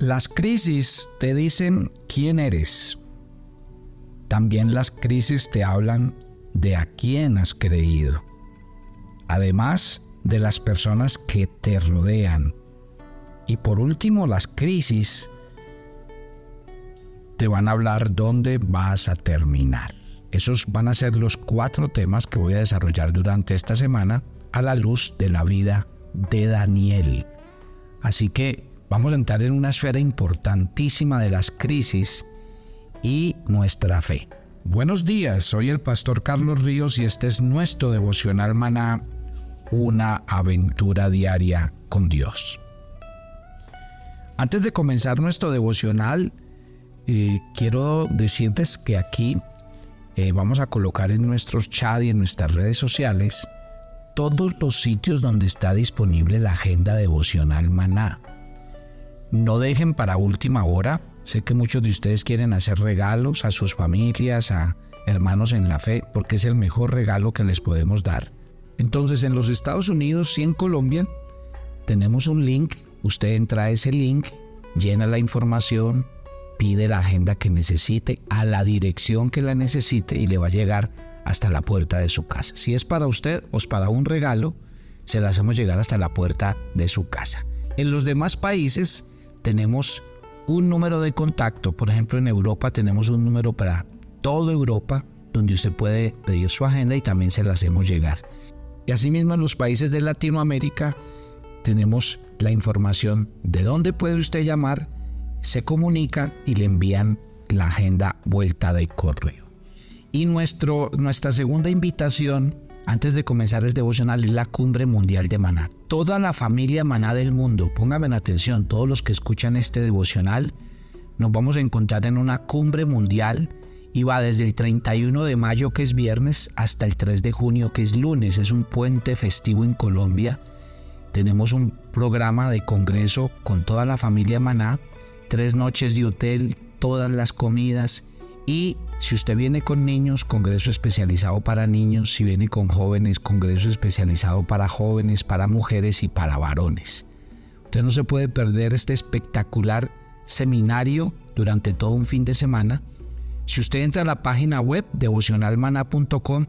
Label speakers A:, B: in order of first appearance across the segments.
A: Las crisis te dicen quién eres. También las crisis te hablan de a quién has creído. Además de las personas que te rodean. Y por último, las crisis te van a hablar dónde vas a terminar. Esos van a ser los cuatro temas que voy a desarrollar durante esta semana a la luz de la vida de Daniel. Así que vamos a entrar en una esfera importantísima de las crisis y nuestra fe. Buenos días, soy el pastor Carlos Ríos y este es nuestro devocional maná, una aventura diaria con Dios. Antes de comenzar nuestro devocional, eh, quiero decirles que aquí eh, vamos a colocar en nuestros chat y en nuestras redes sociales todos los sitios donde está disponible la agenda devocional maná. No dejen para última hora. Sé que muchos de ustedes quieren hacer regalos a sus familias, a hermanos en la fe, porque es el mejor regalo que les podemos dar. Entonces en los Estados Unidos y en Colombia tenemos un link. Usted entra a ese link, llena la información, pide la agenda que necesite a la dirección que la necesite y le va a llegar hasta la puerta de su casa. Si es para usted o es para un regalo, se la hacemos llegar hasta la puerta de su casa. En los demás países tenemos un número de contacto. Por ejemplo, en Europa tenemos un número para toda Europa donde usted puede pedir su agenda y también se la hacemos llegar. Y asimismo en los países de Latinoamérica tenemos la información de dónde puede usted llamar se comunican y le envían la agenda vuelta de correo. Y nuestro, nuestra segunda invitación antes de comenzar el devocional es la cumbre mundial de Maná. Toda la familia Maná del mundo, pónganme en atención, todos los que escuchan este devocional, nos vamos a encontrar en una cumbre mundial y va desde el 31 de mayo que es viernes hasta el 3 de junio que es lunes. Es un puente festivo en Colombia. Tenemos un programa de congreso con toda la familia Maná tres noches de hotel, todas las comidas y si usted viene con niños, congreso especializado para niños, si viene con jóvenes, congreso especializado para jóvenes, para mujeres y para varones. Usted no se puede perder este espectacular seminario durante todo un fin de semana. Si usted entra a la página web devocionalmana.com,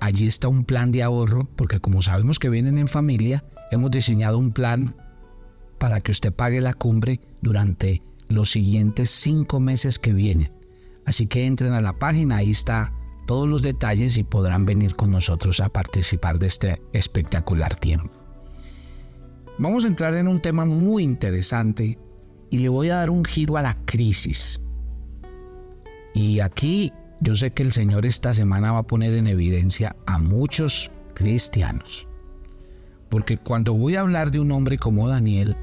A: allí está un plan de ahorro, porque como sabemos que vienen en familia, hemos diseñado un plan para que usted pague la cumbre durante los siguientes cinco meses que vienen. Así que entren a la página, ahí está todos los detalles y podrán venir con nosotros a participar de este espectacular tiempo. Vamos a entrar en un tema muy interesante y le voy a dar un giro a la crisis. Y aquí yo sé que el Señor esta semana va a poner en evidencia a muchos cristianos. Porque cuando voy a hablar de un hombre como Daniel,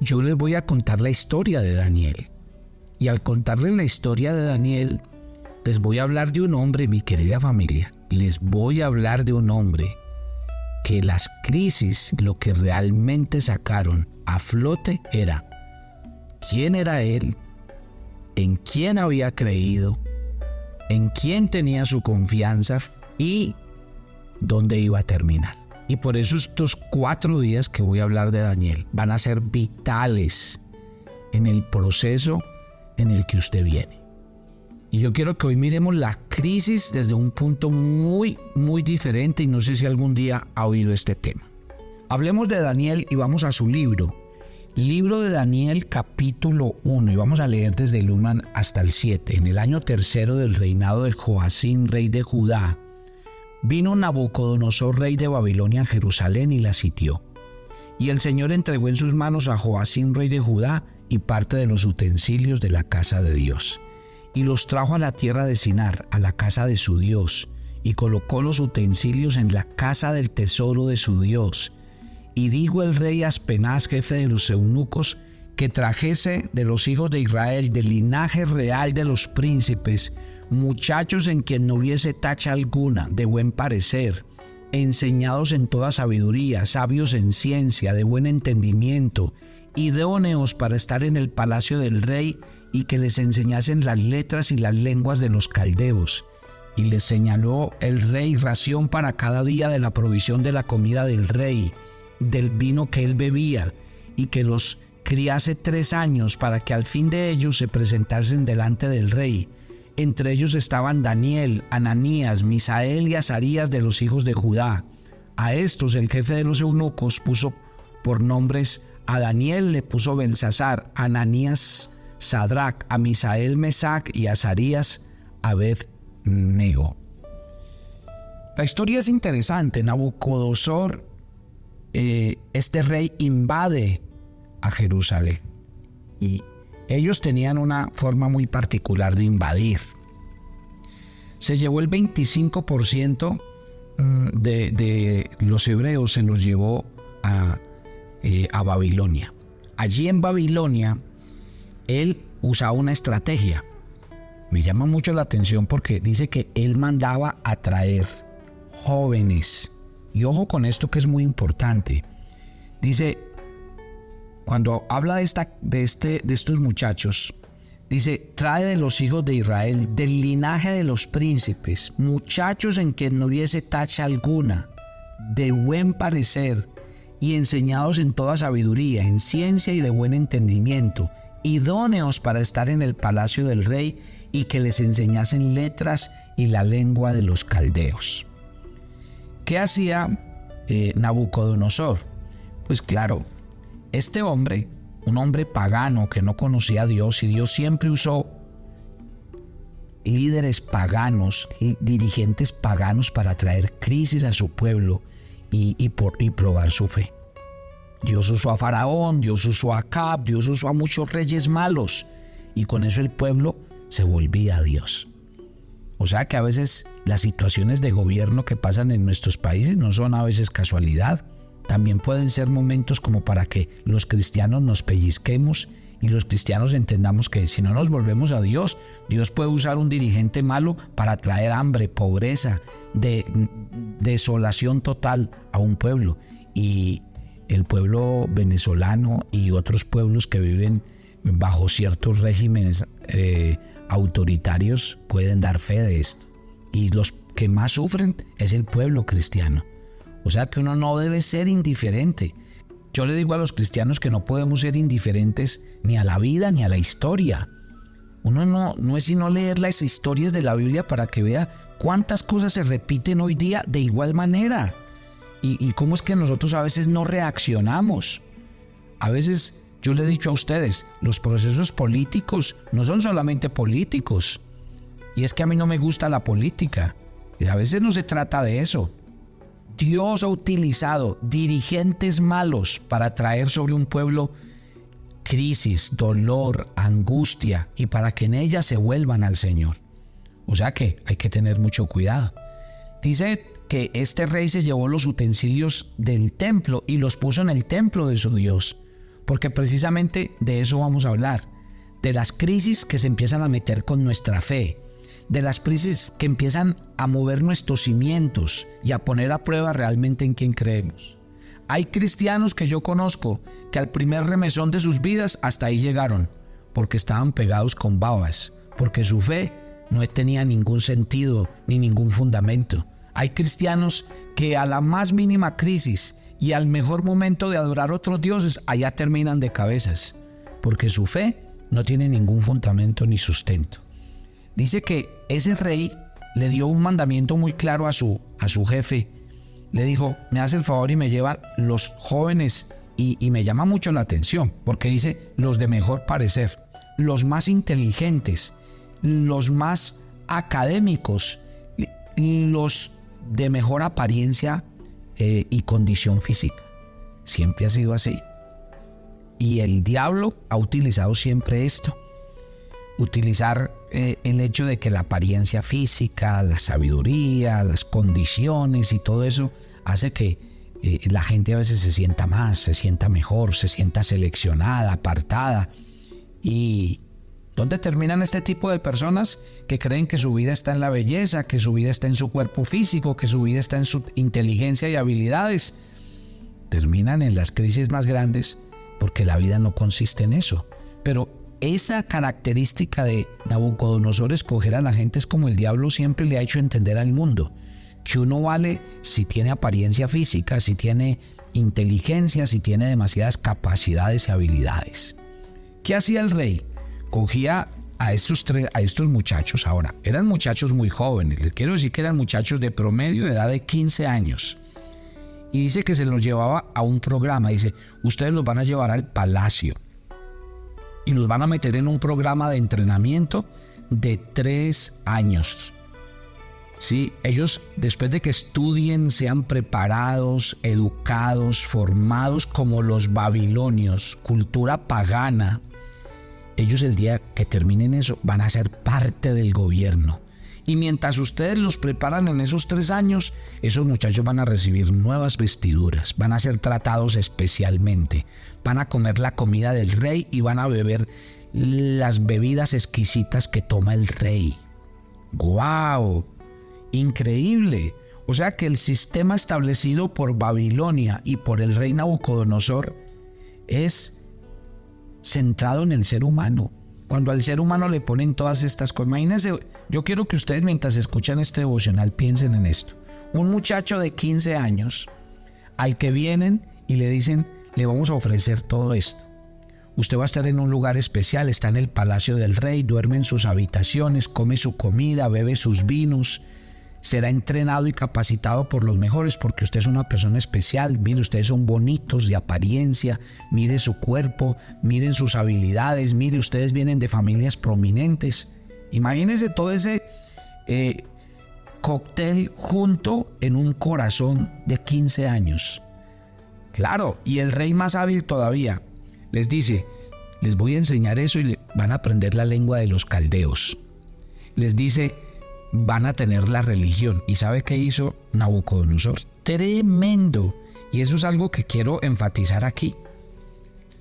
A: yo les voy a contar la historia de Daniel. Y al contarles la historia de Daniel, les voy a hablar de un hombre, mi querida familia. Les voy a hablar de un hombre que las crisis lo que realmente sacaron a flote era quién era él, en quién había creído, en quién tenía su confianza y dónde iba a terminar. Y por eso estos cuatro días que voy a hablar de Daniel van a ser vitales en el proceso en el que usted viene. Y yo quiero que hoy miremos la crisis desde un punto muy, muy diferente y no sé si algún día ha oído este tema. Hablemos de Daniel y vamos a su libro. Libro de Daniel capítulo 1 y vamos a leer desde el 1 hasta el 7. En el año tercero del reinado de Joacín, rey de Judá, Vino Nabucodonosor, rey de Babilonia, a Jerusalén y la sitió. Y el Señor entregó en sus manos a Joacín, rey de Judá, y parte de los utensilios de la casa de Dios. Y los trajo a la tierra de Sinar, a la casa de su Dios, y colocó los utensilios en la casa del tesoro de su Dios. Y dijo el rey Aspenaz, jefe de los eunucos, que trajese de los hijos de Israel, del linaje real de los príncipes, muchachos en quien no hubiese tacha alguna, de buen parecer, enseñados en toda sabiduría, sabios en ciencia, de buen entendimiento, idóneos para estar en el palacio del rey y que les enseñasen las letras y las lenguas de los caldeos. Y les señaló el rey ración para cada día de la provisión de la comida del rey, del vino que él bebía, y que los criase tres años para que al fin de ellos se presentasen delante del rey. Entre ellos estaban Daniel, Ananías, Misael y Azarías de los hijos de Judá. A estos el jefe de los eunucos puso por nombres a Daniel le puso Belsasar, a Ananías Sadrach, a Misael Mesac y a Azarías Abed-Nego. La historia es interesante. Nabucodonosor, eh, este rey, invade a Jerusalén. Y ellos tenían una forma muy particular de invadir. Se llevó el 25% mm, de, de, los hebreos, se los llevó a, eh, a Babilonia. Allí en Babilonia, él usaba una estrategia. Me llama mucho la atención porque dice que él mandaba a traer jóvenes. Y ojo con esto que es muy importante. Dice, cuando habla de, esta, de, este, de estos muchachos, dice, trae de los hijos de Israel, del linaje de los príncipes, muchachos en que no hubiese tacha alguna, de buen parecer y enseñados en toda sabiduría, en ciencia y de buen entendimiento, idóneos para estar en el palacio del rey y que les enseñasen letras y la lengua de los caldeos. ¿Qué hacía eh, Nabucodonosor? Pues claro, este hombre, un hombre pagano que no conocía a Dios y Dios siempre usó líderes paganos, dirigentes paganos para traer crisis a su pueblo y, por, y probar su fe. Dios usó a Faraón, Dios usó a Acab, Dios usó a muchos reyes malos y con eso el pueblo se volvía a Dios. O sea que a veces las situaciones de gobierno que pasan en nuestros países no son a veces casualidad. También pueden ser momentos como para que los cristianos nos pellizquemos y los cristianos entendamos que si no nos volvemos a Dios, Dios puede usar un dirigente malo para traer hambre, pobreza, de, desolación total a un pueblo. Y el pueblo venezolano y otros pueblos que viven bajo ciertos regímenes eh, autoritarios pueden dar fe de esto. Y los que más sufren es el pueblo cristiano. O sea que uno no debe ser indiferente. Yo le digo a los cristianos que no podemos ser indiferentes ni a la vida ni a la historia. Uno no, no es sino leer las historias de la Biblia para que vea cuántas cosas se repiten hoy día de igual manera. Y, y cómo es que nosotros a veces no reaccionamos. A veces yo le he dicho a ustedes, los procesos políticos no son solamente políticos. Y es que a mí no me gusta la política. Y a veces no se trata de eso. Dios ha utilizado dirigentes malos para traer sobre un pueblo crisis, dolor, angustia y para que en ella se vuelvan al Señor. O sea que hay que tener mucho cuidado. Dice que este rey se llevó los utensilios del templo y los puso en el templo de su Dios porque precisamente de eso vamos a hablar, de las crisis que se empiezan a meter con nuestra fe, de las crisis que empiezan a mover nuestros cimientos y a poner a prueba realmente en quién creemos. Hay cristianos que yo conozco que al primer remesón de sus vidas hasta ahí llegaron, porque estaban pegados con babas, porque su fe no tenía ningún sentido ni ningún fundamento. Hay cristianos que a la más mínima crisis y al mejor momento de adorar otros dioses, allá terminan de cabezas, porque su fe no tiene ningún fundamento ni sustento. Dice que ese rey le dio un mandamiento muy claro a su, a su jefe. Le dijo, me hace el favor y me lleva los jóvenes y, me llama mucho la atención, porque dice los de mejor parecer, los más inteligentes, los más académicos, los de mejor apariencia eh, y condición física. Siempre ha sido así. Y el diablo ha utilizado siempre esto. Utilizar eh, el hecho de que la apariencia física, la sabiduría, las condiciones y todo eso hace que eh, la gente a veces se sienta más, se sienta mejor, se sienta seleccionada, apartada. Y, ¿Dónde terminan este tipo de personas que creen que su vida está en la belleza, que su vida está en su cuerpo físico, que su vida está en su inteligencia y habilidades? Terminan en las crisis más grandes porque la vida no consiste en eso. Pero esa característica de Nabucodonosor escoger a la gente es como el diablo siempre le ha hecho entender al mundo, que uno vale si tiene apariencia física, si tiene inteligencia, si tiene demasiadas capacidades y habilidades. ¿Qué hacía el rey? Cogía a estos, tres, a estos muchachos, ahora, eran muchachos muy jóvenes, les quiero decir que eran muchachos de promedio de edad de 15 años. Y dice que se los llevaba a un programa, dice, ustedes los van a llevar al palacio y los van a meter en un programa de entrenamiento de tres años. ¿sí? Ellos, después de que estudien, sean preparados, educados, formados como los babilonios, cultura pagana, ellos el día que terminen eso van a ser parte del gobierno. Y mientras ustedes los preparan en esos tres años, esos muchachos van a recibir nuevas vestiduras, van a ser tratados especialmente, van a comer la comida del rey y van a beber las bebidas exquisitas que toma el rey. ¡Guau! Increíble. O sea que el sistema establecido por Babilonia y por el rey Nabucodonosor es centrado en el ser humano. Cuando al ser humano le ponen todas estas cosas. Imagínense, yo quiero que ustedes mientras escuchan este devocional piensen en esto. Un muchacho de 15 años al que vienen y le dicen, le vamos a ofrecer todo esto. Usted va a estar en un lugar especial, está en el palacio del rey, duerme en sus habitaciones, come su comida, bebe sus vinos, será entrenado y capacitado por los mejores porque usted es una persona especial. Mire, ustedes son bonitos de apariencia, mire su cuerpo, miren sus habilidades, mire, ustedes vienen de familias prominentes. Imagínense todo ese eh, cóctel junto en un corazón de 15 años. Claro, y el rey más hábil todavía les dice, les voy a enseñar eso y van a aprender la lengua de los caldeos. Les dice, van a tener la religión. ¿Y sabe qué hizo Nabucodonosor? Tremendo. Y eso es algo que quiero enfatizar aquí.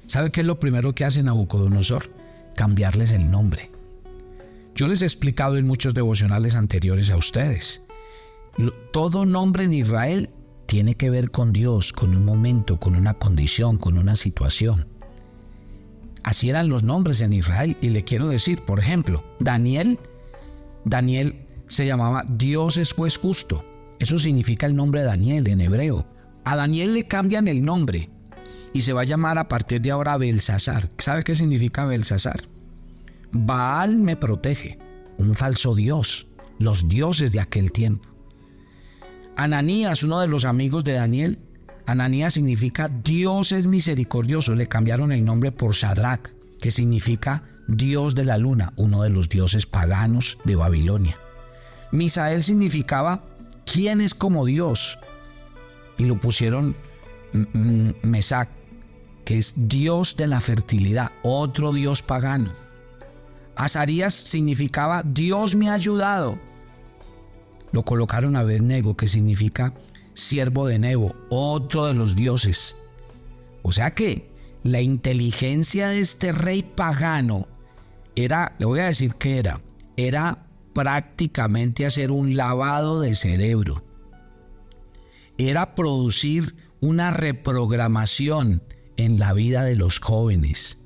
A: ¿Sabe qué es lo primero que hace Nabucodonosor? Cambiarles el nombre. Yo les he explicado en muchos devocionales anteriores a ustedes. Todo nombre en Israel tiene que ver con Dios, con un momento, con una condición, con una situación. Así eran los nombres en Israel. Y le quiero decir, por ejemplo, Daniel, Daniel se llamaba Dios es juez justo. Eso significa el nombre de Daniel en hebreo. A Daniel le cambian el nombre y se va a llamar a partir de ahora Belsasar. ¿Sabe qué significa Belsasar? Baal me protege, un falso dios, los dioses de aquel tiempo. Ananías, uno de los amigos de Daniel, Ananías significa Dios es misericordioso. Le cambiaron el nombre por Sadrach, que significa Dios de la luna, uno de los dioses paganos de Babilonia. Misael significaba quién es como Dios. Y lo pusieron Mesac, que es Dios de la fertilidad, otro Dios pagano. Azarías significaba Dios me ha ayudado. Lo colocaron a Nego, que significa siervo de Nebo, otro de los dioses. O sea que la inteligencia de este rey pagano era, le voy a decir que era, era prácticamente hacer un lavado de cerebro. Era producir una reprogramación en la vida de los jóvenes,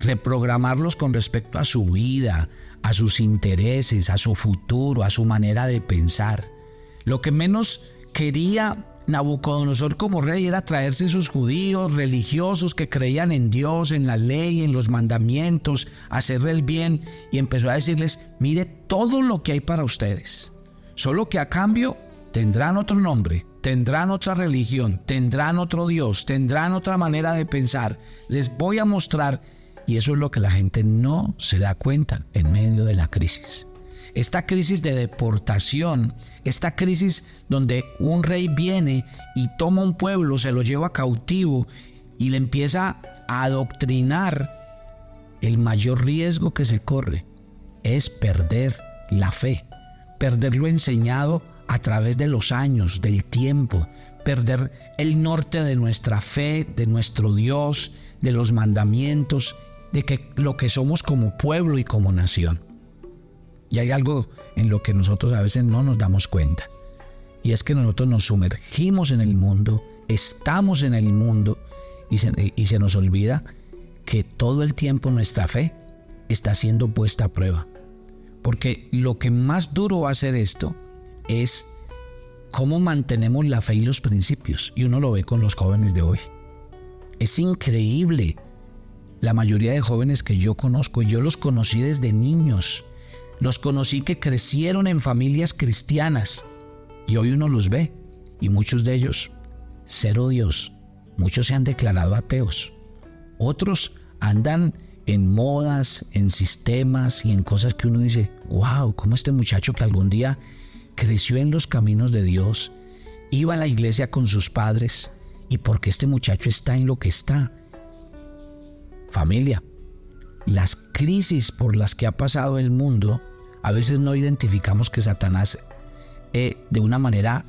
A: reprogramarlos con respecto a su vida, a sus intereses, a su futuro, a su manera de pensar. Lo que menos quería Nabucodonosor como rey era traerse esos judíos religiosos que creían en Dios, en la ley, en los mandamientos, hacerle el bien y empezó a decirles, mire todo lo que hay para ustedes, solo que a cambio tendrán otro nombre, tendrán otra religión, tendrán otro Dios, tendrán otra manera de pensar, les voy a mostrar y eso es lo que la gente no se da cuenta en medio de la crisis esta crisis de deportación, esta crisis donde un rey viene y toma un pueblo, se lo lleva cautivo y le empieza a adoctrinar, el mayor riesgo que se corre es perder la fe, perder lo enseñado a través de los años, del tiempo, perder el norte de nuestra fe, de nuestro Dios, de los mandamientos, de que lo que somos como pueblo y como nación. Y hay algo en lo que nosotros a veces no nos damos cuenta. Y es que nosotros nos sumergimos en el mundo, estamos en el mundo y se, nos olvida que todo el tiempo nuestra fe está siendo puesta a prueba. Porque lo que más duro va a hacer esto es cómo mantenemos la fe y los principios. Y uno lo ve con los jóvenes de hoy. Es increíble. La mayoría de jóvenes que yo conozco, yo los conocí desde niños, los conocí que crecieron en familias cristianas. Y hoy uno los ve. Y muchos de ellos, cero Dios. Muchos se han declarado ateos. Otros andan en modas, en sistemas y en cosas que uno dice, wow, como este muchacho que algún día creció en los caminos de Dios, iba a la iglesia con sus padres y porque este muchacho está en lo que está. Familia, las crisis por las que ha pasado el mundo, a veces no identificamos que Satanás eh, de una manera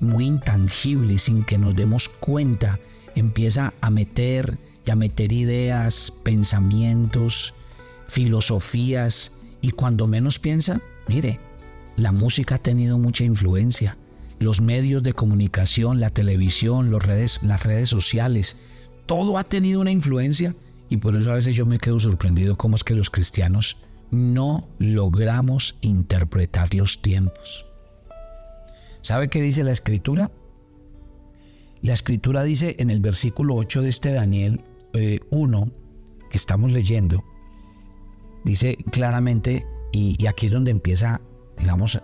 A: muy intangible, sin que nos demos cuenta, empieza a meter y a meter ideas, pensamientos, filosofías, y cuando menos piensa, mire, la música ha tenido mucha influencia, los medios de comunicación, la televisión, las redes sociales, todo ha tenido una influencia y por eso a veces yo me quedo sorprendido cómo es que los cristianos no logramos interpretar los tiempos. ¿Sabe qué dice la escritura? La escritura dice en el versículo 8 de este Daniel 1 eh, que estamos leyendo, dice claramente, y, y aquí es donde empieza, digamos,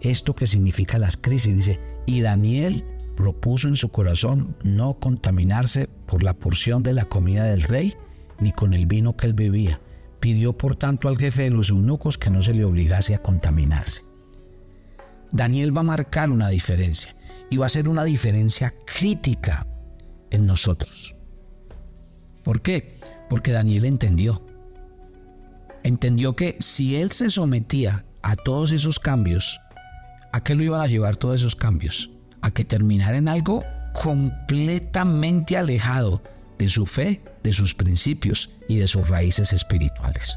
A: esto que significa las crisis. Dice, y Daniel propuso en su corazón no contaminarse por la porción de la comida del rey, ni con el vino que él bebía. Pidió por tanto al jefe de los eunucos que no se le obligase a contaminarse. Daniel va a marcar una diferencia y va a ser una diferencia crítica en nosotros. ¿Por qué? Porque Daniel entendió. Entendió que si él se sometía a todos esos cambios, ¿a qué lo iban a llevar todos esos cambios? A que terminara en algo completamente alejado de su fe, de sus principios y de sus raíces espirituales.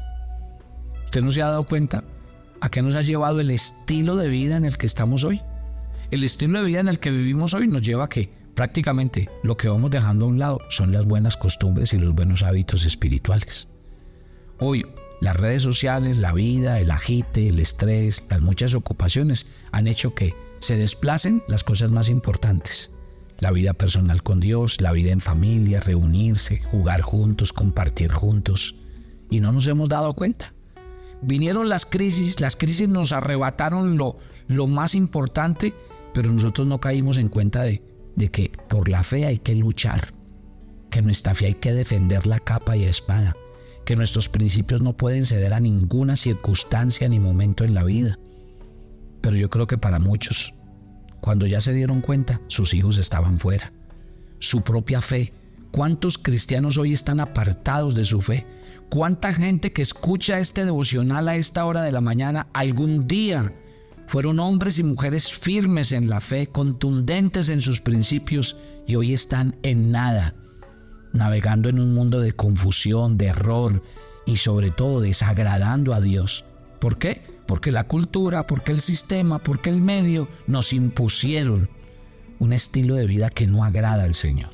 A: ¿Usted no se ha dado cuenta a qué nos ha llevado el estilo de vida en el que estamos hoy? El estilo de vida en el que vivimos hoy nos lleva a que prácticamente lo que vamos dejando a un lado son las buenas costumbres y los buenos hábitos espirituales. Hoy las redes sociales, la vida, el agite, el estrés, las muchas ocupaciones han hecho que se desplacen las cosas más importantes. La vida personal con Dios, la vida en familia, reunirse, jugar juntos, compartir juntos. Y no nos hemos dado cuenta. Vinieron las crisis, las crisis nos arrebataron lo, lo más importante pero nosotros no caímos en cuenta de, de que por la fe hay que luchar, que nuestra fe hay que defenderla capa y espada, que nuestros principios no pueden ceder a ninguna circunstancia ni momento en la vida. Pero yo creo que para muchos, cuando ya se dieron cuenta, sus hijos estaban fuera. Su propia fe. ¿Cuántos cristianos hoy están apartados de su fe? ¿Cuánta gente que escucha este devocional a esta hora de la mañana algún día fueron hombres y mujeres firmes en la fe, contundentes en sus principios y hoy están en nada, navegando en un mundo de confusión, de error y sobre todo desagradando a Dios. ¿Por qué? Porque la cultura, porque el sistema, porque el medio nos impusieron un estilo de vida que no agrada al Señor.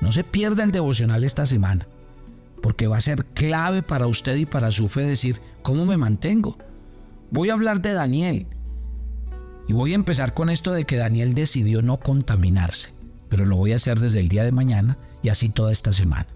A: No se pierda el devocional esta semana, porque va a ser clave para usted y para su fe decir, ¿cómo me mantengo? Voy a hablar de Daniel, y voy a empezar con esto de que Daniel decidió no contaminarse, pero lo voy a hacer desde el día de mañana y así toda esta semana.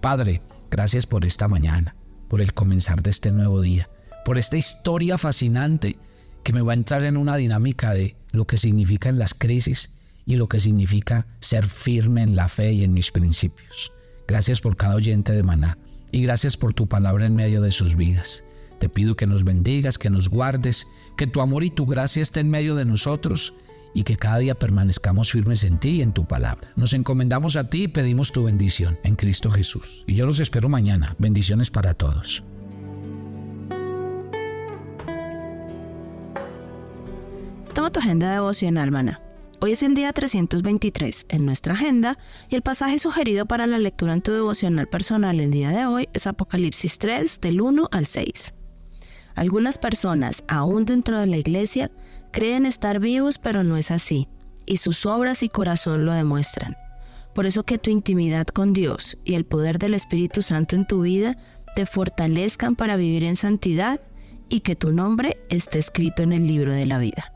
A: Padre, gracias por esta mañana, por el comenzar de este nuevo día, por esta historia fascinante que me va a entrar en una dinámica de lo que significan las crisis y lo que significa ser firme en la fe y en mis principios. Gracias por cada oyente de Maná y gracias por tu palabra en medio de sus vidas. Te pido que nos bendigas, que nos guardes, que tu amor y tu gracia estén en medio de nosotros y que cada día permanezcamos firmes en ti y en tu palabra. Nos encomendamos a ti y pedimos tu bendición en Cristo Jesús. Y yo los espero mañana. Bendiciones para todos.
B: Toma tu agenda devocional, hermana. Hoy es el día 323 en nuestra agenda y el pasaje sugerido para la lectura en tu devocional personal el día de hoy es Apocalipsis 3 del 1 al 6. Algunas personas, aún dentro de la iglesia, creen estar vivos, pero no es así, y sus obras y corazón lo demuestran. Por eso que tu intimidad con Dios y el poder del Espíritu Santo en tu vida te fortalezcan para vivir en santidad y que tu nombre esté escrito en el libro de la vida.